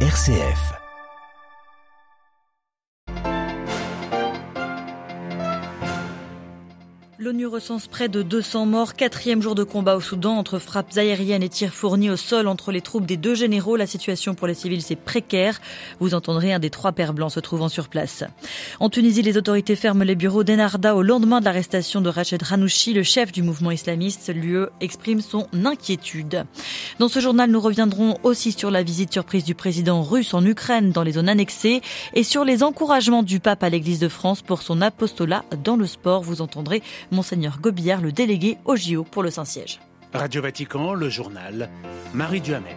RCF. L'ONU recense près de 200 morts, quatrième jour de combat au Soudan entre frappes aériennes et tirs fournis au sol entre les troupes des deux généraux. La situation pour les civils c'est précaire. Vous entendrez un des trois pères blancs se trouvant sur place. En Tunisie, les autorités ferment les bureaux d'Enarda au lendemain de l'arrestation de Rached Ranouchi, le chef du mouvement islamiste. L'UE exprime son inquiétude. Dans ce journal, nous reviendrons aussi sur la visite surprise du président russe en Ukraine dans les zones annexées et sur les encouragements du pape à l'église de France pour son apostolat dans le sport. Vous entendrez Monseigneur Gobillard, le délégué au JO pour le Saint-Siège. Radio Vatican, le journal, Marie Duhamel.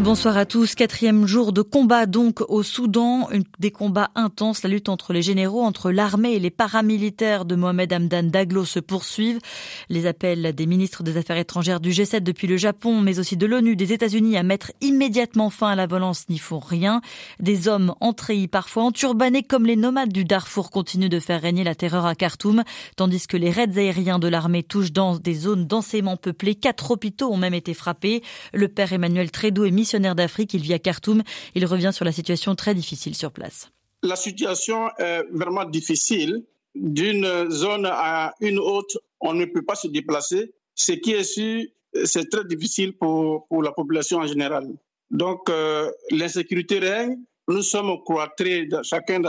Bonsoir à tous. Quatrième jour de combat donc au Soudan. Des combats intenses. La lutte entre les généraux, entre l'armée et les paramilitaires de Mohamed Hamdan Daglo se poursuivent. Les appels des ministres des Affaires étrangères du G7 depuis le Japon, mais aussi de l'ONU, des États-Unis à mettre immédiatement fin à la violence n'y font rien. Des hommes entrés parfois enturbanés comme les nomades du Darfour continuent de faire régner la terreur à Khartoum, tandis que les raids aériens de l'armée touchent dans des zones densément peuplées. Quatre hôpitaux ont même été frappés. Le père Emmanuel Trédo est missionnaire d'Afrique. Il vit à Khartoum. Il revient sur la situation très difficile sur place. La situation est vraiment difficile. D'une zone à une autre, on ne peut pas se déplacer. Ce qui est sûr, c'est très difficile pour, pour, la population en général. Donc, euh, l'insécurité règne. Nous sommes cloîtrés, chacun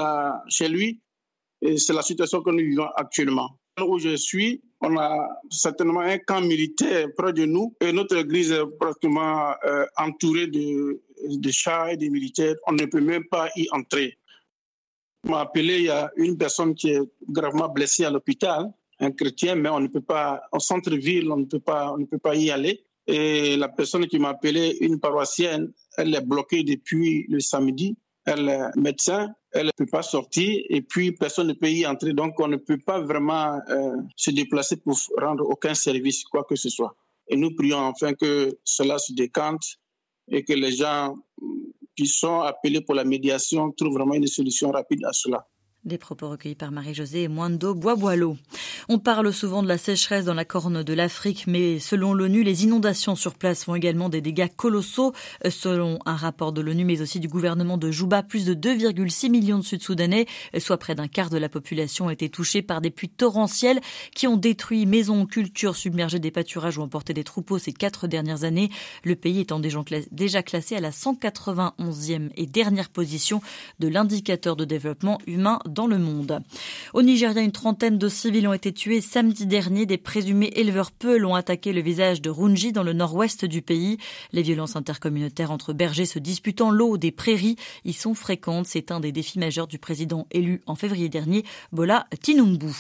chez lui. Et c'est la situation que nous vivons actuellement. Où je suis, on a certainement un camp militaire près de nous et notre église est pratiquement euh, entourée de, de chars et de militaires. On ne peut même pas y entrer. On m'a appelé, il y a une personne qui est gravement blessée à l'hôpital, un chrétien, mais on ne peut pas, en centre-ville, on on ne peut pas y aller. Et la personne qui m'a appelé, une paroissienne, elle est bloquée depuis le samedi. Elle est médecin, elle ne peut pas sortir et puis personne ne peut y entrer. Donc on ne peut pas vraiment euh, se déplacer pour rendre aucun service, quoi que ce soit. Et nous prions enfin que cela se décante et que les gens qui sont appelés pour la médiation trouvent vraiment une solution rapide à cela. Des propos recueillis par Marie-Josée Moindo Boisboileau. On parle souvent de la sécheresse dans la corne de l'Afrique, mais selon l'ONU, les inondations sur place font également des dégâts colossaux. Selon un rapport de l'ONU, mais aussi du gouvernement de Juba, plus de 2,6 millions de Sud-Soudanais, soit près d'un quart de la population, ont été touchés par des pluies torrentielles qui ont détruit maisons, cultures, submergé des pâturages ou emporté des troupeaux ces quatre dernières années. Le pays étant déjà classé à la 191e et dernière position de l'indicateur de développement humain dans le monde. Au Nigeria, une trentaine de civils ont été tués samedi dernier. Des présumés éleveurs peuls ont attaqué le visage de Runji dans le nord-ouest du pays. Les violences intercommunautaires entre bergers se disputant l'eau des prairies y sont fréquentes. C'est un des défis majeurs du président élu en février dernier, Bola Tinubu.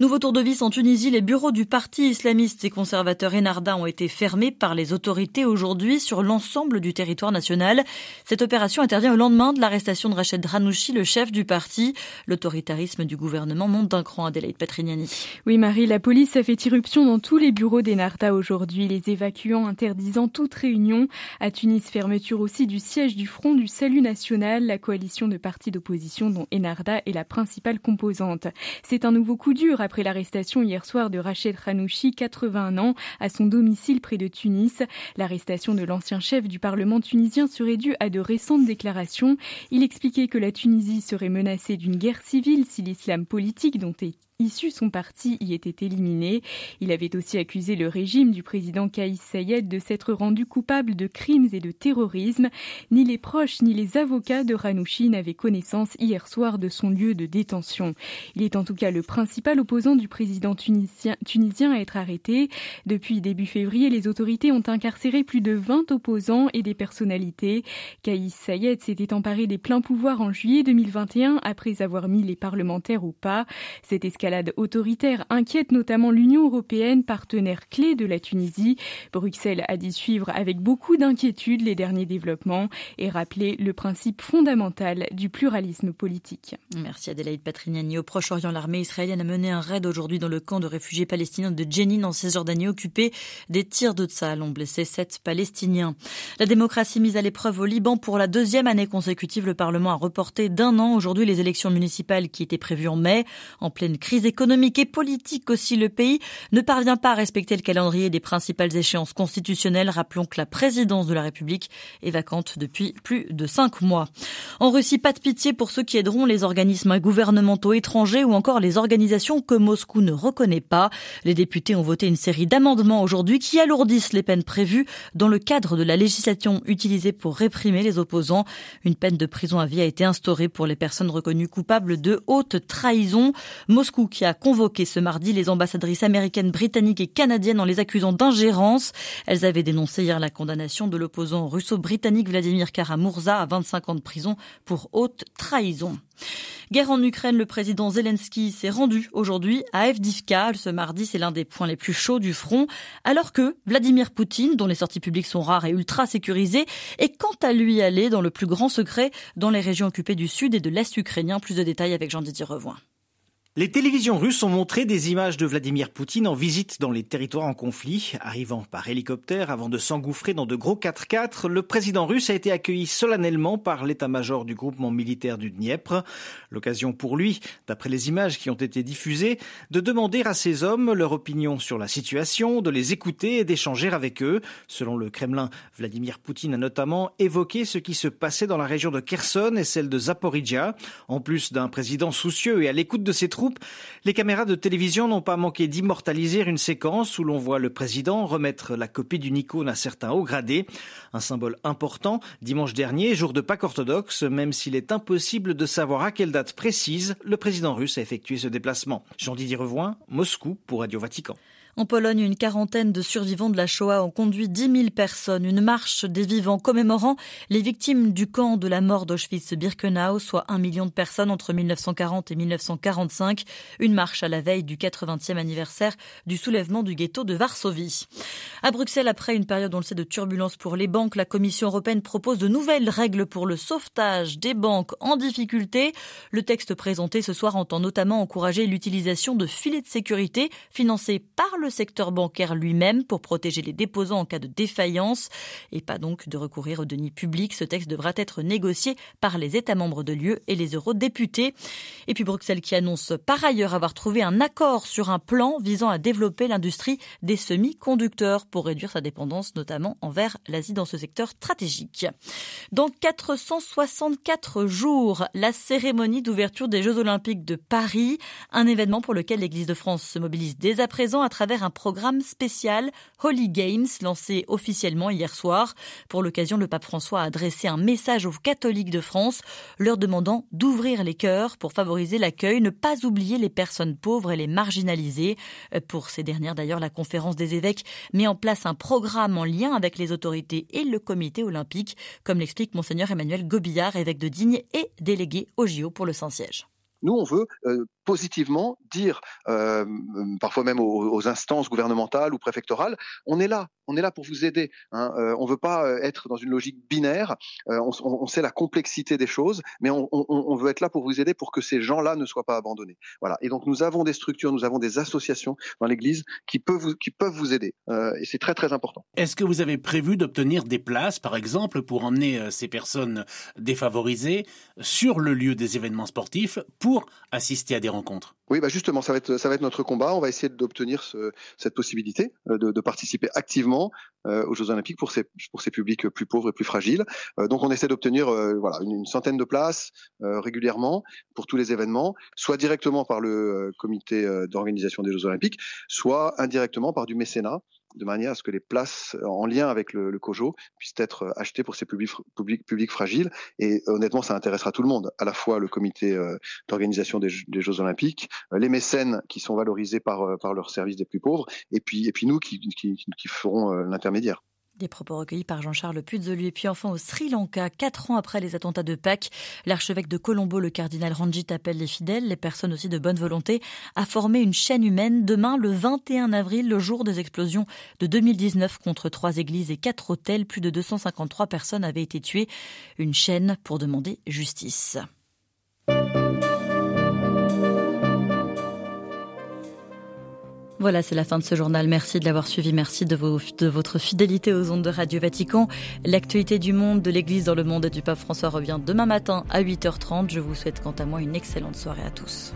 Nouveau tour de vis en Tunisie, les bureaux du parti islamiste et conservateur Enarda ont été fermés par les autorités aujourd'hui sur l'ensemble du territoire national. Cette opération intervient au lendemain de l'arrestation de Rachid Ranouchi, le chef du parti. L'autoritarisme du gouvernement monte d'un cran, Adélaïde Patrignani. Oui, Marie, la police a fait irruption dans tous les bureaux d'Enarda aujourd'hui, les évacuant interdisant toute réunion. À Tunis, fermeture aussi du siège du Front du Salut National, la coalition de partis d'opposition dont Enarda est la principale composante. C'est un nouveau coup dur après l'arrestation hier soir de Rachel Ranouchi, 81 ans, à son domicile près de Tunis. L'arrestation de l'ancien chef du Parlement tunisien serait due à de récentes déclarations. Il expliquait que la Tunisie serait menacée d'une guerre civile si l'islam politique dont est issu son parti y était éliminé. Il avait aussi accusé le régime du président Kaïs Sayed de s'être rendu coupable de crimes et de terrorisme. Ni les proches ni les avocats de Ranouchi n'avaient connaissance hier soir de son lieu de détention. Il est en tout cas le principal opposant du président tunisien, tunisien à être arrêté. Depuis début février, les autorités ont incarcéré plus de 20 opposants et des personnalités. Kaïs Sayed s'était emparé des pleins pouvoirs en juillet 2021 après avoir mis les parlementaires au pas. Cette escalade l'escalade autoritaire inquiète notamment l'Union européenne, partenaire clé de la Tunisie. Bruxelles a dit suivre avec beaucoup d'inquiétude les derniers développements et rappeler le principe fondamental du pluralisme politique. Merci Adélaïde Patrignani. Au Proche-Orient, l'armée israélienne a mené un raid aujourd'hui dans le camp de réfugiés palestiniens de Jenin en Cisjordanie occupé. Des tirs de ont blessé sept Palestiniens. La démocratie mise à l'épreuve au Liban pour la deuxième année consécutive. Le Parlement a reporté d'un an aujourd'hui les élections municipales qui étaient prévues en mai. En pleine crise crise économique et politique aussi. Le pays ne parvient pas à respecter le calendrier des principales échéances constitutionnelles. Rappelons que la présidence de la République est vacante depuis plus de cinq mois. En Russie, pas de pitié pour ceux qui aideront les organismes gouvernementaux étrangers ou encore les organisations que Moscou ne reconnaît pas. Les députés ont voté une série d'amendements aujourd'hui qui alourdissent les peines prévues dans le cadre de la législation utilisée pour réprimer les opposants. Une peine de prison à vie a été instaurée pour les personnes reconnues coupables de haute trahison. Moscou qui a convoqué ce mardi les ambassadrices américaines, britanniques et canadiennes en les accusant d'ingérence. Elles avaient dénoncé hier la condamnation de l'opposant russo-britannique Vladimir Karamurza à 25 ans de prison pour haute trahison. Guerre en Ukraine, le président Zelensky s'est rendu aujourd'hui à Evdivka. Ce mardi, c'est l'un des points les plus chauds du front, alors que Vladimir Poutine, dont les sorties publiques sont rares et ultra sécurisées, est quant à lui allé dans le plus grand secret dans les régions occupées du sud et de l'est ukrainien. Plus de détails avec Jean-Didier Revoin. Les télévisions russes ont montré des images de Vladimir Poutine en visite dans les territoires en conflit. Arrivant par hélicoptère avant de s'engouffrer dans de gros 4x4, le président russe a été accueilli solennellement par l'état-major du groupement militaire du Dniepr. L'occasion pour lui, d'après les images qui ont été diffusées, de demander à ses hommes leur opinion sur la situation, de les écouter et d'échanger avec eux. Selon le Kremlin, Vladimir Poutine a notamment évoqué ce qui se passait dans la région de Kherson et celle de Zaporizhia. En plus d'un président soucieux et à l'écoute de ses troupes, les caméras de télévision n'ont pas manqué d'immortaliser une séquence où l'on voit le président remettre la copie d'une icône à certains hauts gradés. Un symbole important, dimanche dernier, jour de Pâques orthodoxe, même s'il est impossible de savoir à quelle date précise le président russe a effectué ce déplacement. Jean-Didier Revoin, Moscou pour Radio Vatican. En Pologne, une quarantaine de survivants de la Shoah ont conduit 10 000 personnes. Une marche des vivants commémorant les victimes du camp de la mort d'Auschwitz-Birkenau, soit un million de personnes entre 1940 et 1945. Une marche à la veille du 80e anniversaire du soulèvement du ghetto de Varsovie. À Bruxelles, après une période, on le sait, de turbulence pour les banques, la Commission européenne propose de nouvelles règles pour le sauvetage des banques en difficulté. Le texte présenté ce soir entend notamment encourager l'utilisation de filets de sécurité financés par le secteur bancaire lui-même pour protéger les déposants en cas de défaillance et pas donc de recourir aux deniers publics. Ce texte devra être négocié par les États membres de l'UE et les eurodéputés. Et puis Bruxelles qui annonce par ailleurs avoir trouvé un accord sur un plan visant à développer l'industrie des semi-conducteurs pour réduire sa dépendance notamment envers l'Asie dans ce secteur stratégique. Dans 464 jours, la cérémonie d'ouverture des Jeux Olympiques de Paris, un événement pour lequel l'Église de France se mobilise dès à présent à travers un programme spécial Holy Games lancé officiellement hier soir. Pour l'occasion, le pape François a adressé un message aux catholiques de France leur demandant d'ouvrir les cœurs pour favoriser l'accueil, ne pas oublier les personnes pauvres et les marginalisées. Pour ces dernières d'ailleurs, la conférence des évêques met en place un programme en lien avec les autorités et le comité olympique, comme l'explique monseigneur Emmanuel Gobillard, évêque de Digne et délégué au JO pour le Saint-Siège. Nous, on veut euh, positivement dire, euh, parfois même aux, instances gouvernementales ou préfectorales, on est là, on est là pour vous aider. Hein. Euh, on ne veut pas être dans une logique binaire. On, sait la complexité des choses, mais on, veut être là pour vous aider pour que ces gens-là ne soient pas abandonnés. Voilà. Et donc nous avons des structures, nous avons des associations dans l'Église qui qui peuvent vous aider. et c'est très très important. Est-ce que vous avez prévu d'obtenir des places, par exemple, pour emmener ces personnes défavorisées sur le lieu des événements sportifs pour assister à des rencontres oui, bah justement, ça va être ça va être notre combat. On va essayer d'obtenir ce, cette possibilité euh, de, participer activement euh, aux Jeux Olympiques pour ces pour ces publics plus pauvres et plus fragiles. Euh, donc, on essaie d'obtenir voilà une, centaine de places régulièrement pour tous les événements, soit directement par le comité d'organisation des Jeux Olympiques, soit indirectement par du mécénat de manière à ce que les places en lien avec le, le COJO puissent être achetées pour ces publics, publics, publics fragiles. Et honnêtement, ça intéressera tout le monde, à la fois le comité euh, d'organisation des, Jeux Olympiques, euh, les mécènes qui sont valorisés par, euh, par leur service des plus pauvres, et puis, et puis nous qui, qui, qui ferons l'intermédiaire. Des propos recueillis par Jean-Charles Puzolu. Et puis enfin au Sri Lanka, quatre ans après les attentats de Pâques, l'archevêque de Colombo, le cardinal Ranjit, appelle les fidèles, les personnes aussi de bonne volonté, à former une chaîne humaine demain, le 21 avril, le jour des explosions de 2019 contre trois églises et quatre hôtels. Plus de 253 personnes avaient été tuées. Une chaîne pour demander justice. Voilà, c'est la fin de ce journal. Merci de l'avoir suivi. Merci de, votre fidélité aux ondes de Radio Vatican. L'actualité du monde, de l'Église dans le monde et du pape François revient demain matin à 8h30. Je vous souhaite quant à moi une excellente soirée à tous.